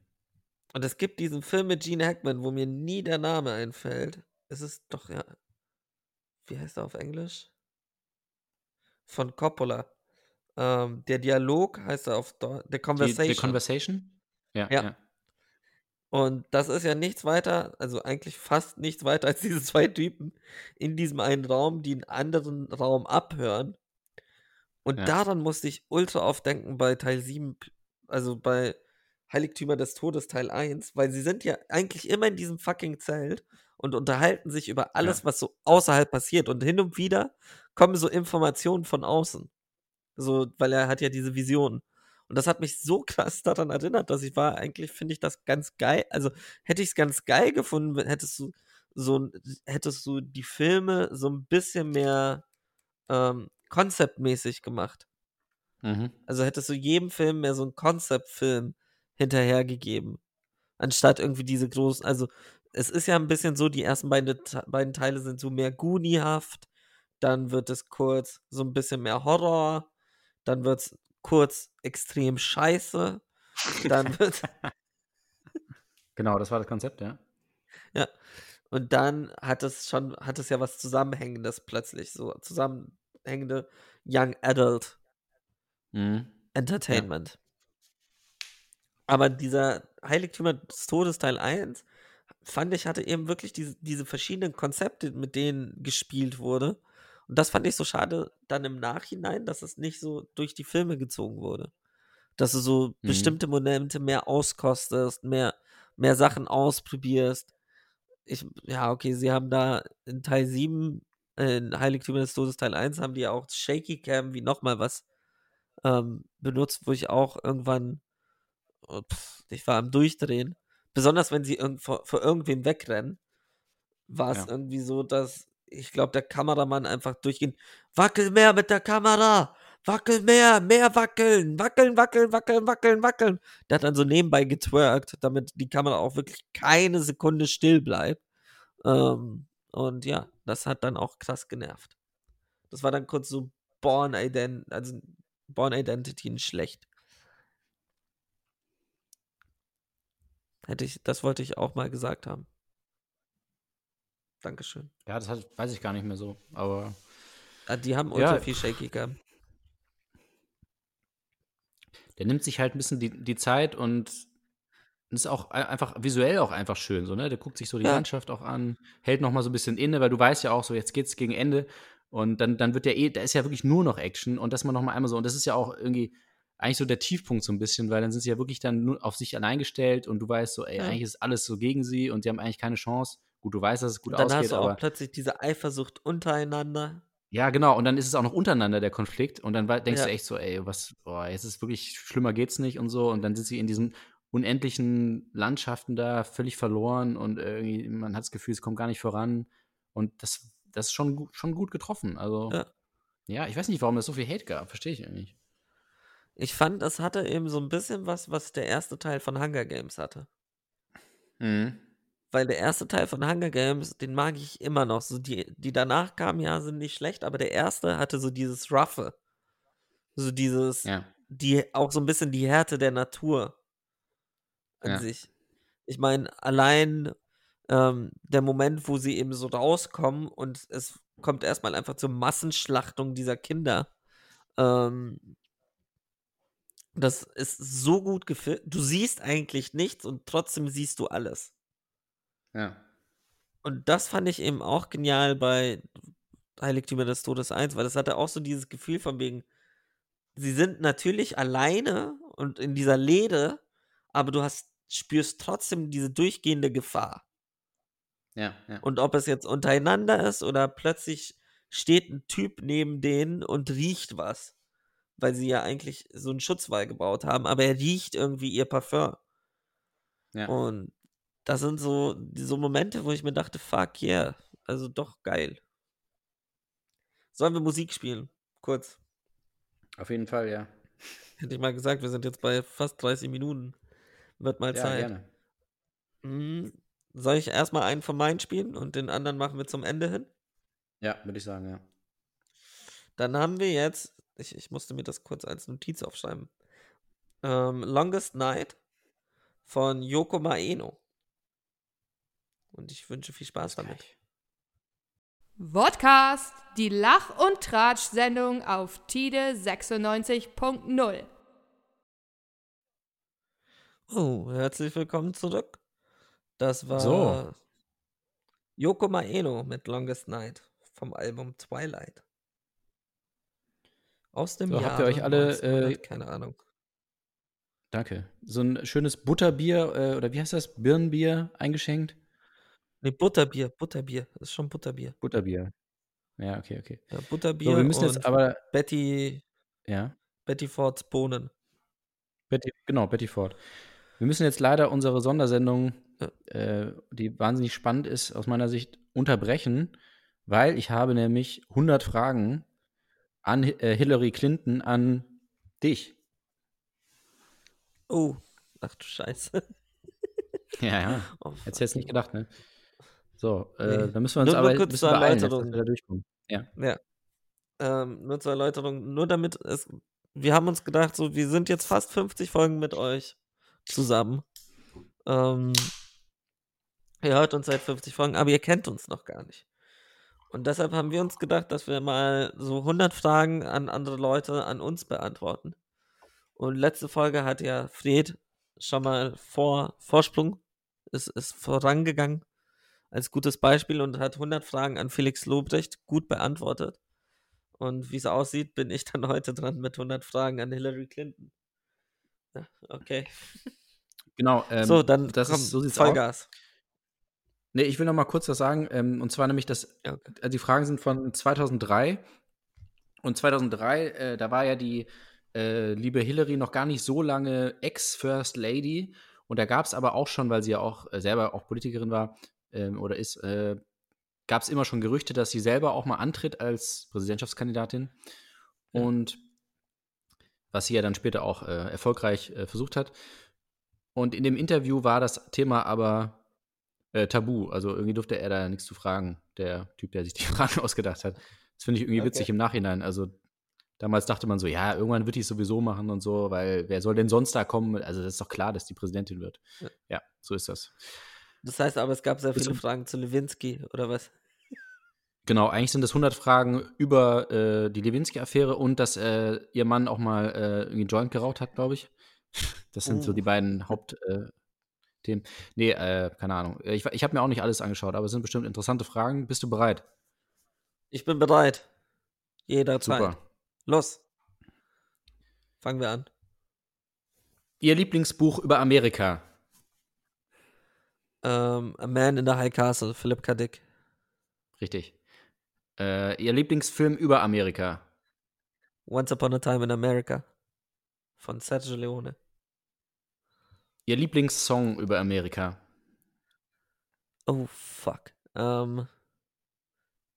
Und es gibt diesen Film mit Gene Hackman, wo mir nie der Name einfällt. Es ist doch, ja. Wie heißt er auf Englisch? Von Coppola. Ähm, der Dialog heißt er auf Deu- The Die, Conversation. The Conversation? Ja, Ja. ja. Und das ist ja nichts weiter, also eigentlich fast nichts weiter als diese zwei Typen in diesem einen Raum, die einen anderen Raum abhören. Und Ja. daran musste ich ultra oft denken bei Teil 7, also bei Heiligtümer des Todes Teil 1, weil sie sind ja eigentlich immer in diesem fucking Zelt und unterhalten sich über alles, was so außerhalb passiert. Und hin und wieder kommen so Informationen von außen. So, weil er hat ja diese Visionen. Und das hat mich so krass daran erinnert, dass ich war, eigentlich finde ich das ganz geil. Also hätte ich es ganz geil gefunden, hättest du so hättest du die Filme so ein bisschen mehr ähm, konzeptmäßig gemacht. Mhm. Also hättest du jedem Film mehr so einen Konzeptfilm hinterhergegeben. Anstatt irgendwie diese großen, also es ist ja ein bisschen so, die ersten beiden, beiden Teile sind so mehr Goonie-haft, dann wird es kurz so ein bisschen mehr Horror, dann wird's kurz extrem scheiße, dann wird Genau, das war das Konzept, ja. ja. Und dann hat es schon, hat es ja was Zusammenhängendes plötzlich, so zusammenhängende Young Adult Mhm. Entertainment. Aber dieser Heiligtümer des Todes Teil 1, fand ich, hatte eben wirklich diese, diese verschiedenen Konzepte, mit denen gespielt wurde. Und das fand ich so schade dann im Nachhinein, dass es nicht so durch die Filme gezogen wurde. Dass du so Mhm. bestimmte Momente mehr auskostest, mehr, mehr Sachen ausprobierst. Ich, ja, okay, sie haben da in Teil 7, äh, in Heiligtümer des Todes Teil 1, haben die ja auch Shaky Cam wie nochmal was ähm, benutzt, wo ich auch irgendwann, oh, pff, ich war am Durchdrehen. Besonders wenn sie irgend, vor, vor irgendwem wegrennen, war es Ja. irgendwie so, dass ich glaube, der Kameramann einfach durchgehend, wackel mehr mit der Kamera, wackel mehr, mehr wackeln, wackeln, wackeln, wackeln, wackeln, wackeln. Der hat dann so nebenbei getwerkt, damit die Kamera auch wirklich keine Sekunde still bleibt. Ähm, und ja, das hat dann auch krass genervt. Das war dann kurz so Born Identity, also Born Identity schlecht. Hätte ich, das wollte ich auch mal gesagt haben. Dankeschön. Ja, das hat, weiß ich gar nicht mehr so. Aber Ah, Die haben Ja, ultra viel Shaky Cam. der nimmt sich halt ein bisschen die, die Zeit und ist auch ein- einfach visuell auch einfach schön. So, ne? Der guckt sich so die Ja. Landschaft auch an, hält noch mal so ein bisschen inne, weil du weißt ja auch so, jetzt geht's gegen Ende und dann, dann wird ja eh, da ist ja wirklich nur noch Action und das mal noch mal einmal so. Und das ist ja auch irgendwie eigentlich so der Tiefpunkt so ein bisschen, weil dann sind sie ja wirklich dann nur auf sich allein gestellt und du weißt so, ey, Ja. eigentlich ist alles so gegen sie und die haben eigentlich keine Chance. Gut, du weißt, dass es gut Und dann hast ausgeht, du auch plötzlich diese Eifersucht untereinander. ja, genau. Und dann ist es auch noch untereinander der Konflikt. Und dann denkst Ja. du echt so, ey, was, boah, jetzt ist wirklich schlimmer geht's nicht und so. Und dann sind sie in diesen unendlichen Landschaften da völlig verloren und irgendwie, man hat das Gefühl, es kommt gar nicht voran. Und das, das ist schon, gut- schon gut getroffen. Also, Ja. ja. ich weiß nicht, warum es so viel Hate gab. Verstehe ich nicht. Ich fand, das hatte eben so ein bisschen was, was der erste Teil von Hunger Games hatte. Mhm. Weil der erste Teil von Hunger Games, den mag ich immer noch. So die, die danach kamen, ja, sind nicht schlecht, aber der erste hatte so dieses Roughe. So dieses, Ja. die, auch so ein bisschen die Härte der Natur an Ja. sich. Ich meine, allein ähm, der Moment, wo sie eben so rauskommen und es kommt erstmal einfach zur Massenschlachtung dieser Kinder. Ähm, das ist so gut gefilmt. Du siehst eigentlich nichts und trotzdem siehst du alles. Ja. Und das fand ich eben auch genial bei Heiligtümer des Todes 1, weil das hatte auch so dieses Gefühl von wegen, sie sind natürlich alleine und in dieser Lede, aber du hast, spürst trotzdem diese durchgehende Gefahr. Ja. Ja. Und ob es jetzt untereinander ist oder plötzlich steht ein Typ neben denen und riecht was, weil sie ja eigentlich so einen Schutzwall gebaut haben, aber er riecht irgendwie ihr Parfum. ja. Und das sind so, so Momente, wo ich mir dachte, fuck yeah, also doch geil. Sollen wir Musik spielen? Kurz. Auf jeden Fall, ja. Hätte ich mal gesagt, wir sind jetzt bei fast 30 Minuten. Wird mal Ja, Zeit. gerne. Mhm. Soll ich erstmal einen von meinen spielen und den anderen machen wir zum Ende hin? Ja, würde ich sagen, ja. Dann haben wir jetzt, ich, ich musste mir das kurz als Notiz aufschreiben. Ähm, Longest Night von Yoko Maeno. Und ich wünsche viel Spaß damit. Vodcast, die Lach- und Tratsch-Sendung auf Tide 96.0. Oh, herzlich willkommen zurück. Das war So. Yoko Maeno mit Longest Night vom Album Twilight. Aus dem So, Jahr habt ihr euch alle, äh, keine Ahnung. Danke. So ein schönes Butterbier äh, oder wie heißt das? Birnenbier eingeschenkt? Nee, Butterbier, Butterbier, das ist schon Butterbier. Butterbier. Ja, okay, okay. Ja, So, Butterbier wir müssen und jetzt aber, Betty, ja, Betty Fords Bohnen. Betty, genau, Betty Ford. Wir müssen jetzt leider unsere Sondersendung, Ja. äh, die wahnsinnig spannend ist, aus meiner Sicht unterbrechen, weil ich habe nämlich 100 Fragen an äh, Hillary Clinton an dich. Oh, ach du Scheiße. Ja, ja. Oh, Hättest du jetzt nicht gedacht, ne? So, äh, Nee. da müssen wir uns Nur- aber nur kurz zur jetzt, Erläuterung. wir da durchkommen. Ja. Ja. Ähm, nur zur Erläuterung, nur damit es wir haben uns gedacht, so, wir sind jetzt fast 50 Folgen mit euch zusammen. Ähm, ihr hört uns seit 50 Folgen, aber ihr kennt uns noch gar nicht. Und deshalb haben wir uns gedacht, dass wir mal so 100 Fragen an andere Leute an uns beantworten. Und letzte Folge hat ja Fred schon mal vor Vorsprung, ist, ist vorangegangen als gutes Beispiel und hat 100 Fragen an Felix Lobrecht gut beantwortet. Und wie es aussieht, bin ich dann heute dran mit 100 Fragen an Hillary Clinton. Ja, okay. Genau. Ähm, so, dann das komm, ist, so sieht's Vollgas. aus. Nee, ich will noch mal kurz was sagen. Ähm, und zwar nämlich, dass Ja, okay. äh, die Fragen sind von 2003. Und 2003, äh, da war ja die äh, liebe Hillary noch gar nicht so lange Ex-First Lady. Und da gab es aber auch schon, weil sie ja auch äh, selber auch Politikerin war ähm, oder ist, äh, gab es immer schon Gerüchte, dass sie selber auch mal antritt als Präsidentschaftskandidatin. Ja. Und was sie ja dann später auch äh, erfolgreich äh, versucht hat. Und in dem Interview war das Thema aber äh, tabu. Also irgendwie durfte er da nichts zu fragen, der Typ, der sich die Fragen ausgedacht hat. Das finde ich irgendwie Okay. witzig im Nachhinein. Also damals dachte man so, ja, irgendwann wird die es sowieso machen und so, weil wer soll denn sonst da kommen? Also das ist doch klar, dass die Präsidentin wird. Ja. Ja, so ist das. Das heißt aber, es gab sehr viele Fragen zu Lewinsky, oder was? Genau, eigentlich sind das 100 Fragen über äh, die Lewinsky-Affäre und dass äh, ihr Mann auch mal äh, irgendwie einen Joint geraucht hat, glaube ich. Das sind so Oh. die beiden Hauptthemen. Äh, nee, äh, keine Ahnung. Ich, ich habe mir auch nicht alles angeschaut, aber es sind bestimmt interessante Fragen. Bist du bereit? Ich bin bereit. Jederzeit. Super. Los. Fangen wir an. Ihr Lieblingsbuch über Amerika? Ähm, A Man in the High Castle, Philip K. Dick. Richtig. Äh, ihr Lieblingsfilm über Amerika? Once Upon a Time in America. Von Sergio Leone. Ihr Lieblingssong über Amerika? Oh, fuck. Ähm,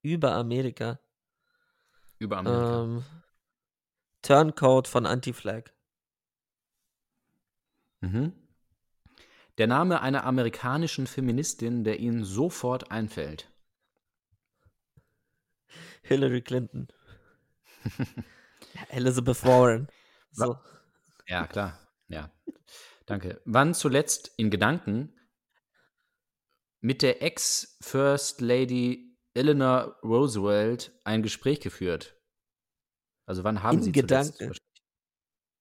über Amerika. Über Amerika. Ähm, Turncoat von Anti-Flag. Mhm. Der Name einer amerikanischen Feministin, der Ihnen sofort einfällt. Hillary Clinton. Elizabeth Warren. So. Ja, klar. Ja. Danke. Wann zuletzt in Gedanken mit der Ex-First Lady Eleanor Roosevelt ein Gespräch geführt? Also wann haben In Sie Gedanken?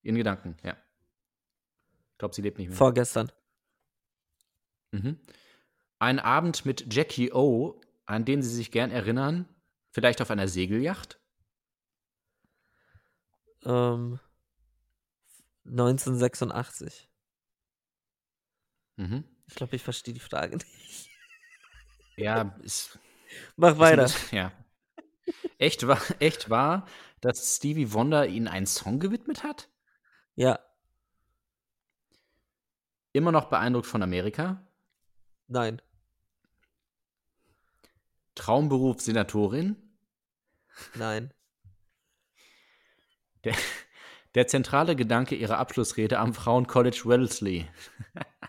In Gedanken, ja. Ich glaube, sie lebt nicht mehr. Vorgestern. Mhm. Ein Abend mit Jackie O, an den Sie sich gern erinnern, vielleicht auf einer Segelyacht? Ähm, 1986. Mhm. Ich glaube, ich verstehe die Frage nicht. Ja, ist Mach Ist weiter. bisschen- Ja. Echt war, echt war, dass Stevie Wonder ihnen einen Song gewidmet hat? Ja, Immer noch beeindruckt von Amerika? Nein. Traumberuf Senatorin? Nein. Der, der zentrale Gedanke ihrer Abschlussrede am Frauencollege Wellesley.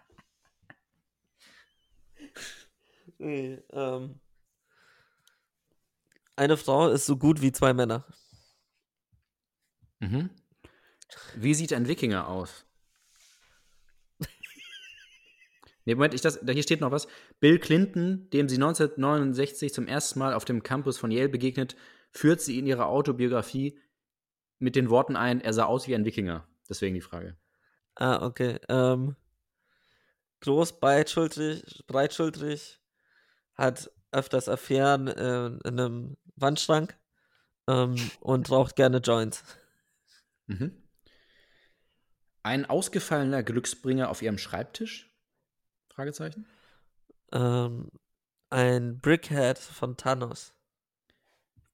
Nee, ähm, eine Frau ist so gut wie zwei Männer. Mhm. Wie sieht ein Wikinger aus? Nee, Moment, ich das, da hier steht noch was. Bill Clinton, dem sie 1969 zum ersten Mal auf dem Campus von Yale begegnet, führt sie in ihrer Autobiografie mit den Worten ein, er sah aus wie ein Wikinger. Deswegen die Frage. Ah, okay. Ähm, groß, breitschultrig, breitschultrig, hat öfters Affären äh, in einem Wandschrank ähm, und raucht gerne Joints. Mhm. Ein ausgefallener Glücksbringer auf ihrem Schreibtisch? Fragezeichen. Ähm, ein Brickhead von Thanos.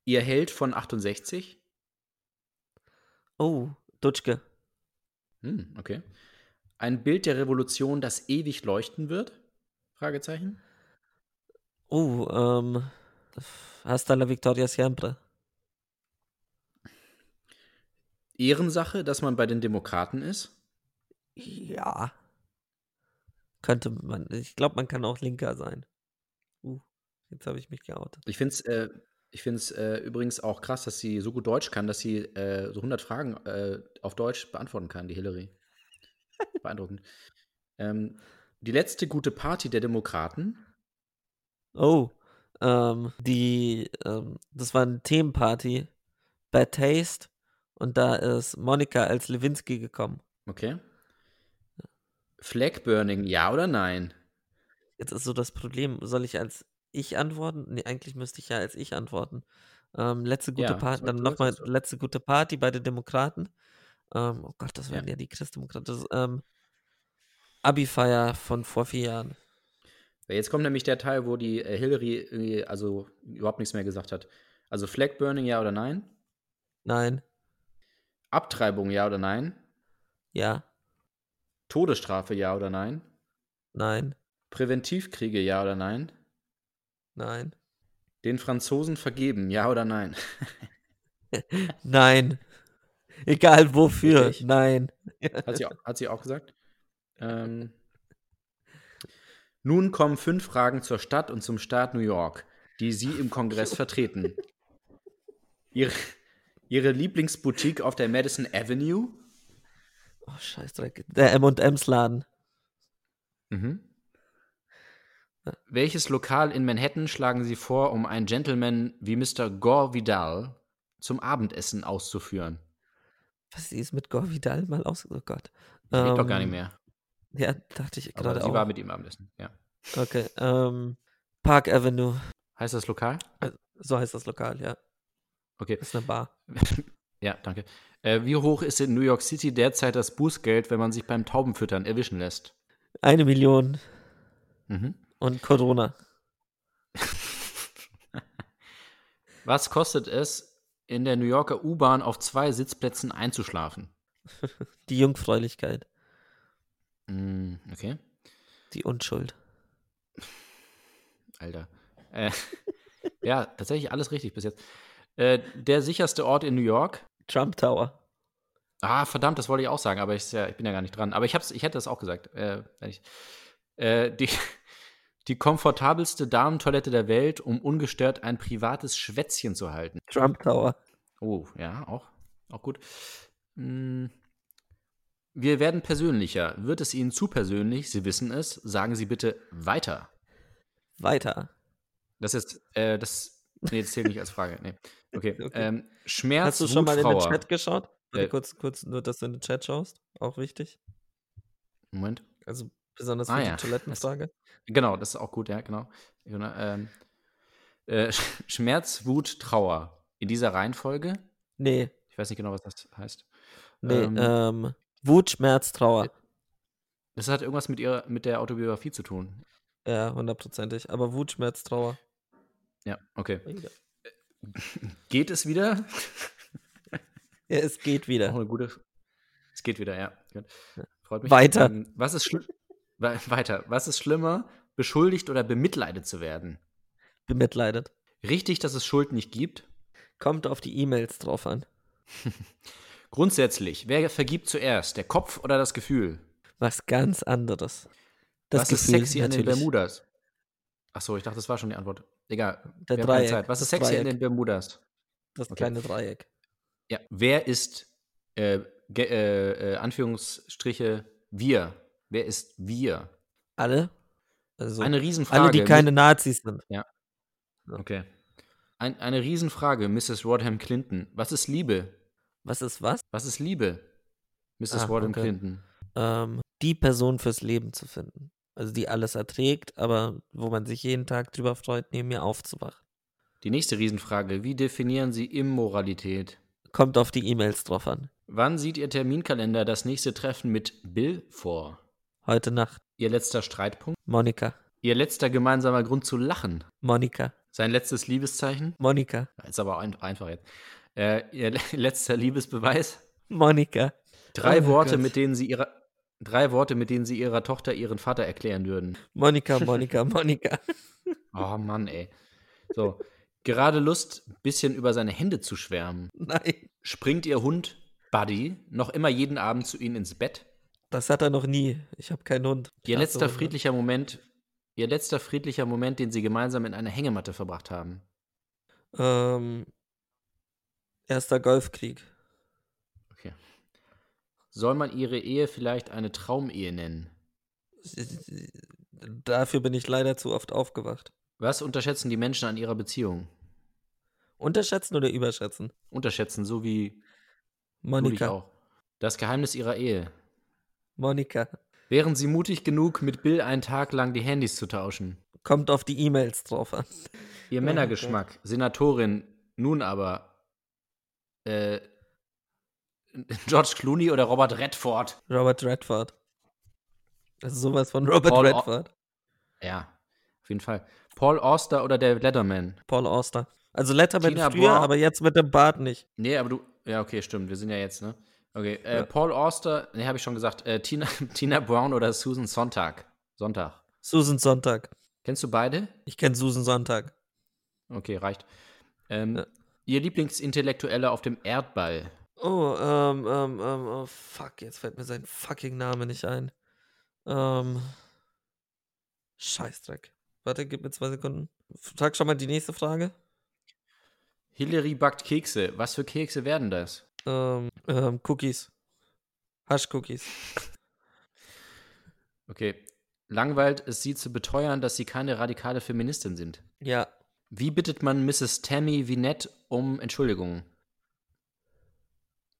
Ihr Held von 68? Oh, Dutschke. Hm, okay. Ein Bild der Revolution, das ewig leuchten wird? Fragezeichen. Oh, ähm, hasta la Victoria siempre. Ehrensache, dass man bei den Demokraten ist? Ja. Könnte man. Ich glaube, man kann auch Linker sein. Uh, jetzt habe ich mich geoutet. Ich finde es äh, Ich äh, übrigens auch krass, dass sie so gut Deutsch kann, dass sie äh, so 100 Fragen äh, auf Deutsch beantworten kann, die Hillary. Beeindruckend. Ähm, die letzte gute Party der Demokraten. Oh, ähm, die, ähm, das war eine Themenparty. Bad Taste. Und da ist Monika als Lewinsky gekommen. Okay. Flag Burning, ja oder nein? Jetzt ist so das Problem, soll ich als ich antworten? Nee, eigentlich müsste ich ja als ich antworten. Ähm, letzte gute Ja, Party, dann nochmal letzte gute Party bei den Demokraten. Ähm, oh Gott, das Ja. wären ja, die Christdemokraten. Ähm, Abi-Feier von vor vier Jahren. Jetzt kommt nämlich der Teil, wo die äh, Hillary irgendwie also überhaupt nichts mehr gesagt hat. Also Flag Burning, ja oder nein? Nein, Abtreibung, ja oder nein? ja, Todesstrafe, ja oder nein? nein, Präventivkriege, ja oder nein? nein, Den Franzosen vergeben, ja oder nein? nein. Egal wofür, Richtig? nein. Hat sie, hat sie auch gesagt? Ähm, nun kommen fünf Fragen zur Stadt und zum Staat New York, die Sie im Kongress vertreten. Ihre, ihre Lieblingsboutique auf der Madison Avenue? Oh, Scheißdreck. Der M&M's Laden. Mhm. Welches Lokal in Manhattan schlagen Sie vor, um einen Gentleman wie Mr. Gore Vidal zum Abendessen auszuführen? Was sie ist mit Gore Vidal mal aus? Oh Gott. Der lebt doch gar nicht Ähm, mehr. Ja, dachte ich gerade sie auch. war mit ihm Abendessen, ja. Okay, ähm, Park Avenue. Heißt das Lokal? So heißt das Lokal, ja. Okay. Ist eine Bar. Ja, danke. Äh, wie hoch ist in New York City derzeit das Bußgeld, wenn man sich beim Taubenfüttern erwischen lässt? Eine Million Mhm. und Corona. Was kostet es, in der New Yorker U-Bahn auf zwei Sitzplätzen einzuschlafen? Die Jungfräulichkeit. Mm, okay, Die Unschuld. Alter. Äh, ja, tatsächlich alles richtig bis jetzt. Äh, der sicherste Ort in New York? Trump Tower. Ah, verdammt, das wollte ich auch sagen, aber ich, ja, ich bin ja gar nicht dran. Aber ich, hab's, ich hätte das auch gesagt. Äh, ich, äh, die, die komfortabelste Damentoilette der Welt, um ungestört ein privates Schwätzchen zu halten. Trump Tower. Oh, ja, auch, auch gut. Mm. Wir werden persönlicher. Wird es Ihnen zu persönlich? Sie wissen es. Sagen Sie bitte weiter. Weiter. Das ist, äh, das, nee, das zählt nicht als Frage. Nee. Okay. Okay. Ähm, Schmerz, Hast du schon mal in den. Chat geschaut? Äh. kurz, kurz, nur, dass du in den Chat schaust. Auch wichtig. Moment. Also besonders für Ah, die ja. Toilettenfrage. Genau, das ist auch gut, ja, genau. genau ähm, äh, Sch- Schmerz, Wut, Trauer. In dieser Reihenfolge. Nee, Ich weiß nicht genau, was das heißt. nee, Ähm, ähm, Wut, Schmerz, Trauer. Das hat irgendwas mit, ihrer, mit der Autobiografie zu tun. Ja, hundertprozentig. Aber Wut, Schmerz, Trauer. Ja, okay. Geht es wieder? Ja, es geht Auch wieder. eine gute. Es geht wieder, ja. Freut mich. Weiter. Ähm, was ist weiter. Was ist schlimmer, beschuldigt oder bemitleidet zu werden? Bemitleidet. Richtig, dass es Schuld nicht gibt. Kommt auf die E-Mails drauf an. Grundsätzlich, wer vergibt zuerst, der Kopf oder das Gefühl? Was ganz anderes. Das was ist Gefühl, sexy an den natürlich. Bermudas? Achso, ich dachte, das war schon die Antwort. Egal. Der Dreieck, Zeit. Was ist sexy Dreieck. den Bermudas? Das Okay. kleine Dreieck. Ja. Wer ist, äh, äh, äh, Anführungsstriche, wir? Wer ist wir? Alle? Also Eine Riesenfrage. alle, die keine Nazis sind. Okay. Ein, eine Riesenfrage, Mrs. Rodham Clinton. Was ist Liebe? Was ist was? Was ist Liebe, Mrs. Ah, Rodham okay. Clinton? Ähm, die Person fürs Leben zu finden. Also die alles erträgt, aber wo man sich jeden Tag drüber freut, neben mir aufzuwachen. Die nächste Riesenfrage. Wie definieren Sie Immoralität? Kommt auf die E-Mails drauf an. Wann sieht Ihr Terminkalender das nächste Treffen mit Bill vor? Heute Nacht. Ihr letzter Streitpunkt? Monika. Ihr letzter gemeinsamer Grund zu lachen? Monika. Sein letztes Liebeszeichen? Monika. Ist aber ein, einfach jetzt. Äh, ihr le- letzter Liebesbeweis? Monika. Drei Oh Worte, Gott. mit denen Sie ihrer drei Worte, mit denen Sie Ihrer Tochter Ihren Vater erklären würden. Monika, Monika, Monika. Oh Mann, ey. So. Gerade Lust, bisschen über seine Hände zu schwärmen. Nein. Springt Ihr Hund, Buddy, noch immer jeden Abend zu Ihnen ins Bett? Das hat er noch nie. Ich habe keinen Hund. Ihr letzter Hunde. friedlicher Moment, Ihr letzter friedlicher Moment, den Sie gemeinsam in einer Hängematte verbracht haben. Ähm, erster Golfkrieg. Soll man ihre Ehe vielleicht eine Traumehe nennen? Dafür bin ich leider zu oft aufgewacht. Was unterschätzen die Menschen an ihrer Beziehung? Unterschätzen oder überschätzen? Unterschätzen, so wie Monika. auch. Das Geheimnis ihrer Ehe. Monika. Wären sie mutig genug, mit Bill einen Tag lang die Handys zu tauschen? Kommt auf die E-Mails drauf an. Ihr Männergeschmack, Senatorin, nun aber äh, George Clooney oder Robert Redford? Robert Redford. Das ist sowas von Robert Paul Au- Redford. Ja, auf jeden Fall. Paul Auster oder David Letterman? Paul Auster. Also Letterman Tina früher, Brown. aber jetzt mit dem Bart nicht. Nee, aber du. Ja, okay, stimmt. Wir sind ja jetzt, ne? Okay. Äh, Ja. Paul Auster, nee, habe ich schon gesagt. Äh, Tina, Tina Brown oder Susan Sontag? Sonntag. Susan Sonntag. Kennst du beide? Ich kenne Susan Sonntag. Okay, reicht. Ähm, Ja. Ihr Lieblingsintellektuelle auf dem Erdball? Oh, ähm, ähm, ähm, oh, fuck, jetzt fällt mir sein fucking Name nicht ein. Ähm, Scheißdreck. Warte, gib mir zwei Sekunden. Sag schon mal die nächste Frage. Hillary backt Kekse. Was für Kekse werden das? Ähm, ähm, Cookies. Hasch-Cookies. Okay. Langweilt es sie zu beteuern, dass sie keine radikale Feministin sind. Ja. Wie bittet man Mrs. Tammy Vinette um Entschuldigung?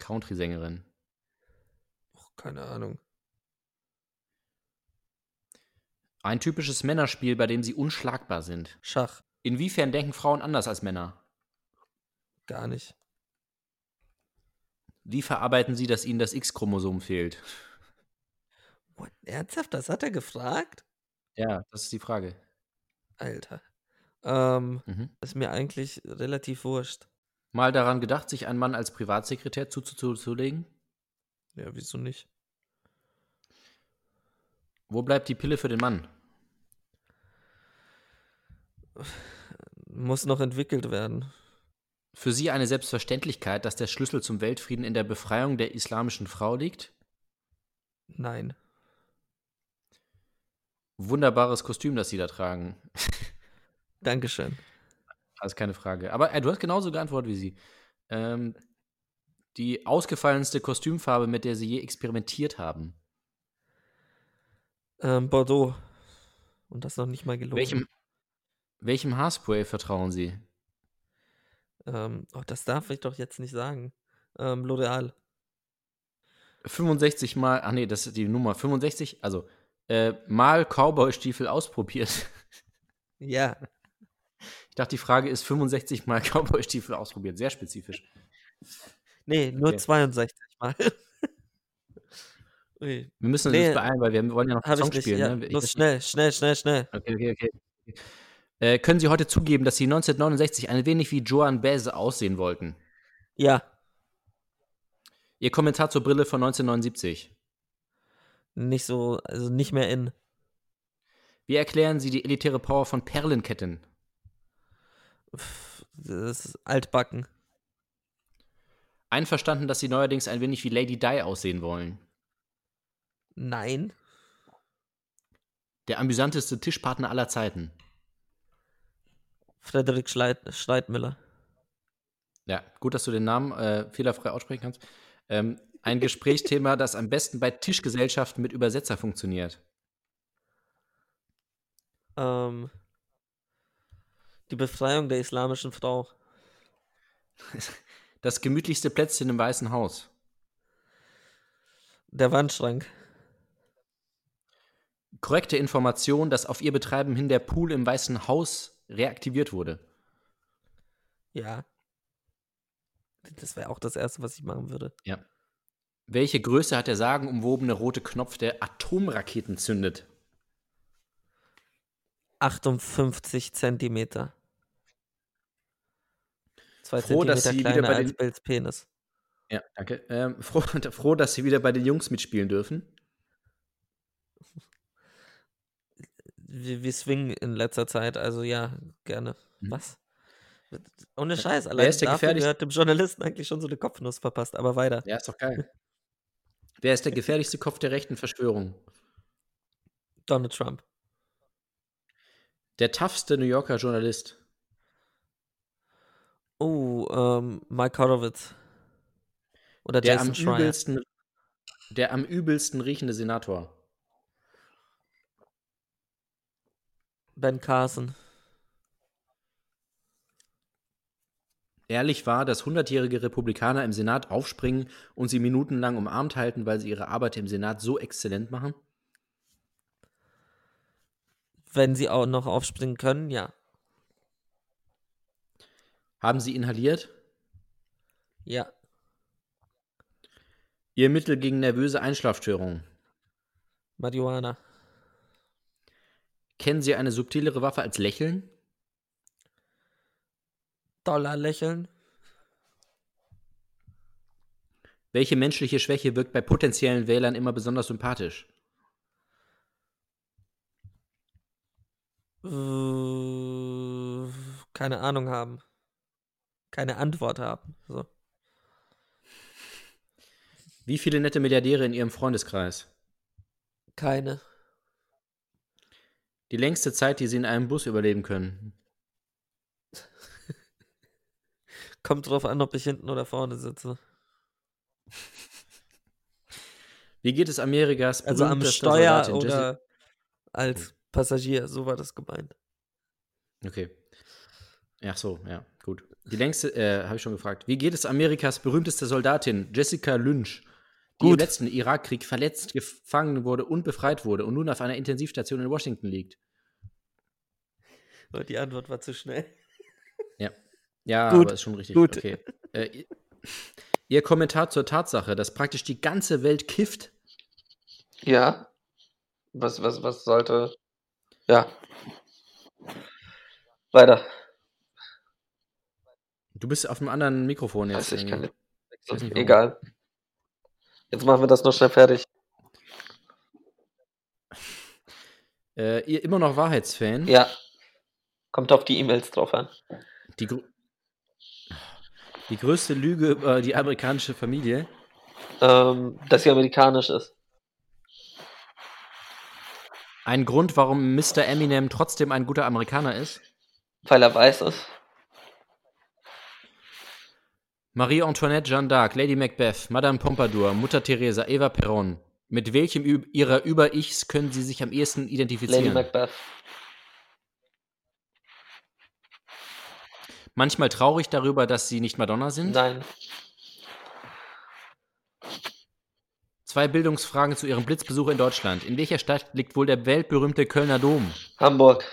Country-Sängerin. Keine Ahnung. Ein typisches Männerspiel, bei dem sie unschlagbar sind. Schach. Inwiefern denken Frauen anders als Männer? Gar nicht. Wie verarbeiten sie, dass ihnen das X-Chromosom fehlt? What? Ernsthaft? Das hat er gefragt? Ja, das ist die Frage. Alter. Ähm, Mhm. ist mir eigentlich relativ wurscht. Mal daran gedacht, sich einen Mann als Privatsekretär zuzulegen? Ja, wieso nicht? Wo bleibt die Pille für den Mann? Muss noch entwickelt werden. Für sie eine Selbstverständlichkeit, dass der Schlüssel zum Weltfrieden in der Befreiung der islamischen Frau liegt? Nein. Wunderbares Kostüm, das sie da tragen. Dankeschön. Also keine Frage. Aber äh, du hast genauso geantwortet wie sie. Ähm, die ausgefallenste Kostümfarbe, mit der sie je experimentiert haben. Ähm, Bordeaux. Und das noch nicht mal gelogen. Welchem, welchem Haarspray vertrauen sie? Ähm, oh, das darf ich doch jetzt nicht sagen. Ähm, L'Oreal. 65 mal, ach nee, das ist die Nummer 65, also äh, mal Cowboy-Stiefel ausprobiert. Ja. Ich dachte, die Frage ist 65 mal Cowboy-Stiefel ausprobiert. Sehr spezifisch. Nee, nur Okay. 62 Mal. Ui. Wir müssen uns Nee, beeilen, weil wir wollen ja noch einen Song nicht. spielen. ja. ne? Ich- Los, schnell, schnell, schnell, schnell. Okay, okay, okay. Äh, können Sie heute zugeben, dass Sie 1969 ein wenig wie Joan Baez aussehen wollten? Ja. Ihr Kommentar zur Brille von 1979. Nicht so, also nicht mehr in. Wie erklären Sie die elitäre Power von Perlenketten? Das ist altbacken. Einverstanden, dass Sie neuerdings ein wenig wie Lady Di aussehen wollen. Nein. Der amüsanteste Tischpartner aller Zeiten. Frederik Schleit Schleitmüller. Ja, gut, dass du den Namen äh, fehlerfrei aussprechen kannst. Ähm, ein Gesprächsthema, das am besten bei Tischgesellschaften mit Übersetzer funktioniert. Ähm, die Befreiung der islamischen Frau. Das gemütlichste Plätzchen im Weißen Haus. Der Wandschrank. Korrekte Information, dass auf ihr Betreiben hin der Pool im Weißen Haus reaktiviert wurde. Ja. Das wäre auch das Erste, was ich machen würde. Ja. Welche Größe hat der sagenumwobene rote Knopf, der Atomraketen zündet? 58 Zentimeter. Zwei Froh, dass Zentimeter Sie wieder kleiner bei als den- Bills Penis. Ja, danke. Ähm, froh, froh, dass Sie wieder bei den Jungs mitspielen dürfen. Wir, wir swingen in letzter Zeit, also ja, gerne. Mhm. Was? Ohne Scheiß, allein ist der dafür gefährlichste- gehört dem Journalisten eigentlich schon so eine Kopfnuss verpasst, aber weiter. Ja, ist doch geil. Wer ist der gefährlichste Kopf der rechten Verschwörung? Donald Trump. Der toughste New Yorker Journalist. Oh, ähm, Mike Horowitz. Oder Der Jason am Schreier. übelsten, der am übelsten riechende Senator. Ben Carson. Ehrlich war, dass hundertjährige Republikaner im Senat aufspringen und sie minutenlang umarmt halten, weil sie ihre Arbeit im Senat so exzellent machen? Wenn sie auch noch aufspringen können, ja. Haben sie inhaliert? Ja. Ihr Mittel gegen nervöse Einschlafstörungen. Marihuana. Kennen Sie eine subtilere Waffe als Lächeln? Dollar lächeln. Welche menschliche Schwäche wirkt bei potenziellen Wählern immer besonders sympathisch? Äh, keine Ahnung haben. Keine Antwort haben. So. Wie viele nette Milliardäre in Ihrem Freundeskreis? Keine. Die längste Zeit, die Sie in einem Bus überleben können. Kommt drauf an, ob ich hinten oder vorne sitze. Wie geht es Amerikas Also am Steuer oder als Passagier. So war das gemeint. Okay. Ach so, ja, gut. Die längste, äh, habe ich schon gefragt. Wie geht es Amerikas berühmtester Soldatin, Jessica Lynch, die im Gut. letzten Irakkrieg verletzt, gefangen wurde und befreit wurde und nun auf einer Intensivstation in Washington liegt? Aber Die Antwort war zu schnell. Ja. Ja, Gut, aber ist schon richtig. gut. Okay. Äh, ihr- Ihr Kommentar zur Tatsache, dass praktisch die ganze Welt kifft, Ja. Was, was, was sollte. Ja. Weiter. Du bist auf einem anderen Mikrofon jetzt. Weiß ich, kann nicht. nicht. Egal. Jetzt machen wir das noch schnell fertig. Äh, ihr immer noch Wahrheitsfan? Ja. Kommt auf die E-Mails drauf an. Die, grö- die größte Lüge über die amerikanische Familie. Ähm, dass sie amerikanisch ist. Ein Grund, warum Mr. Eminem trotzdem ein guter Amerikaner ist. Weil er weiß ist. Marie Antoinette, Jeanne d'Arc, Lady Macbeth, Madame Pompadour, Mutter Teresa, Eva Perón. Mit welchem Ü ihrer Über-Ichs können Sie sich am ehesten Lady identifizieren? Macbeth. Manchmal traurig darüber, dass Sie nicht Madonna sind? Nein. Zwei Bildungsfragen zu Ihrem Blitzbesuch in Deutschland. In welcher Stadt liegt wohl der weltberühmte Kölner Dom? Hamburg.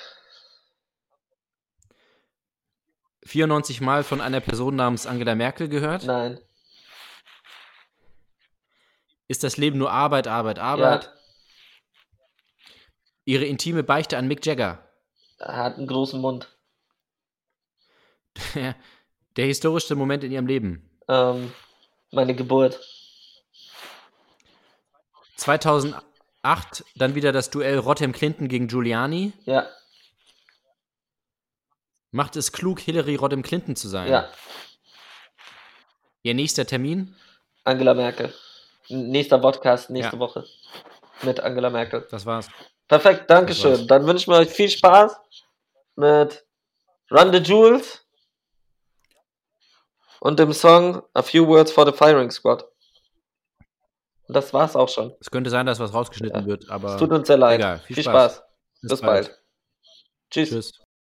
94 Mal von einer Person namens Angela Merkel gehört? Nein. Ist das Leben nur Arbeit, Arbeit, Arbeit? Ja. Ihre intime Beichte an Mick Jagger? Er hat einen großen Mund. Der historischste Moment in Ihrem Leben? Ähm, meine Geburt. 2008 dann wieder das Duell Rottem Clinton gegen Giuliani. Ja. Macht es klug, Hillary Rodham Clinton zu sein? Ja. Ihr nächster Termin? Angela Merkel. Nächster Podcast nächste Ja. Woche. Mit Angela Merkel. Das war's. Perfekt, Dankeschön. war's. Dann wünschen wir euch viel Spaß mit Run the Jewels und dem Song A Few Words for the Firing Squad. Und das war's auch schon. Es könnte sein, dass was rausgeschnitten Ja. wird, aber Es tut uns sehr leid. egal. Viel, Spaß. Bis, bald. bald. Tschüss. Tschüss.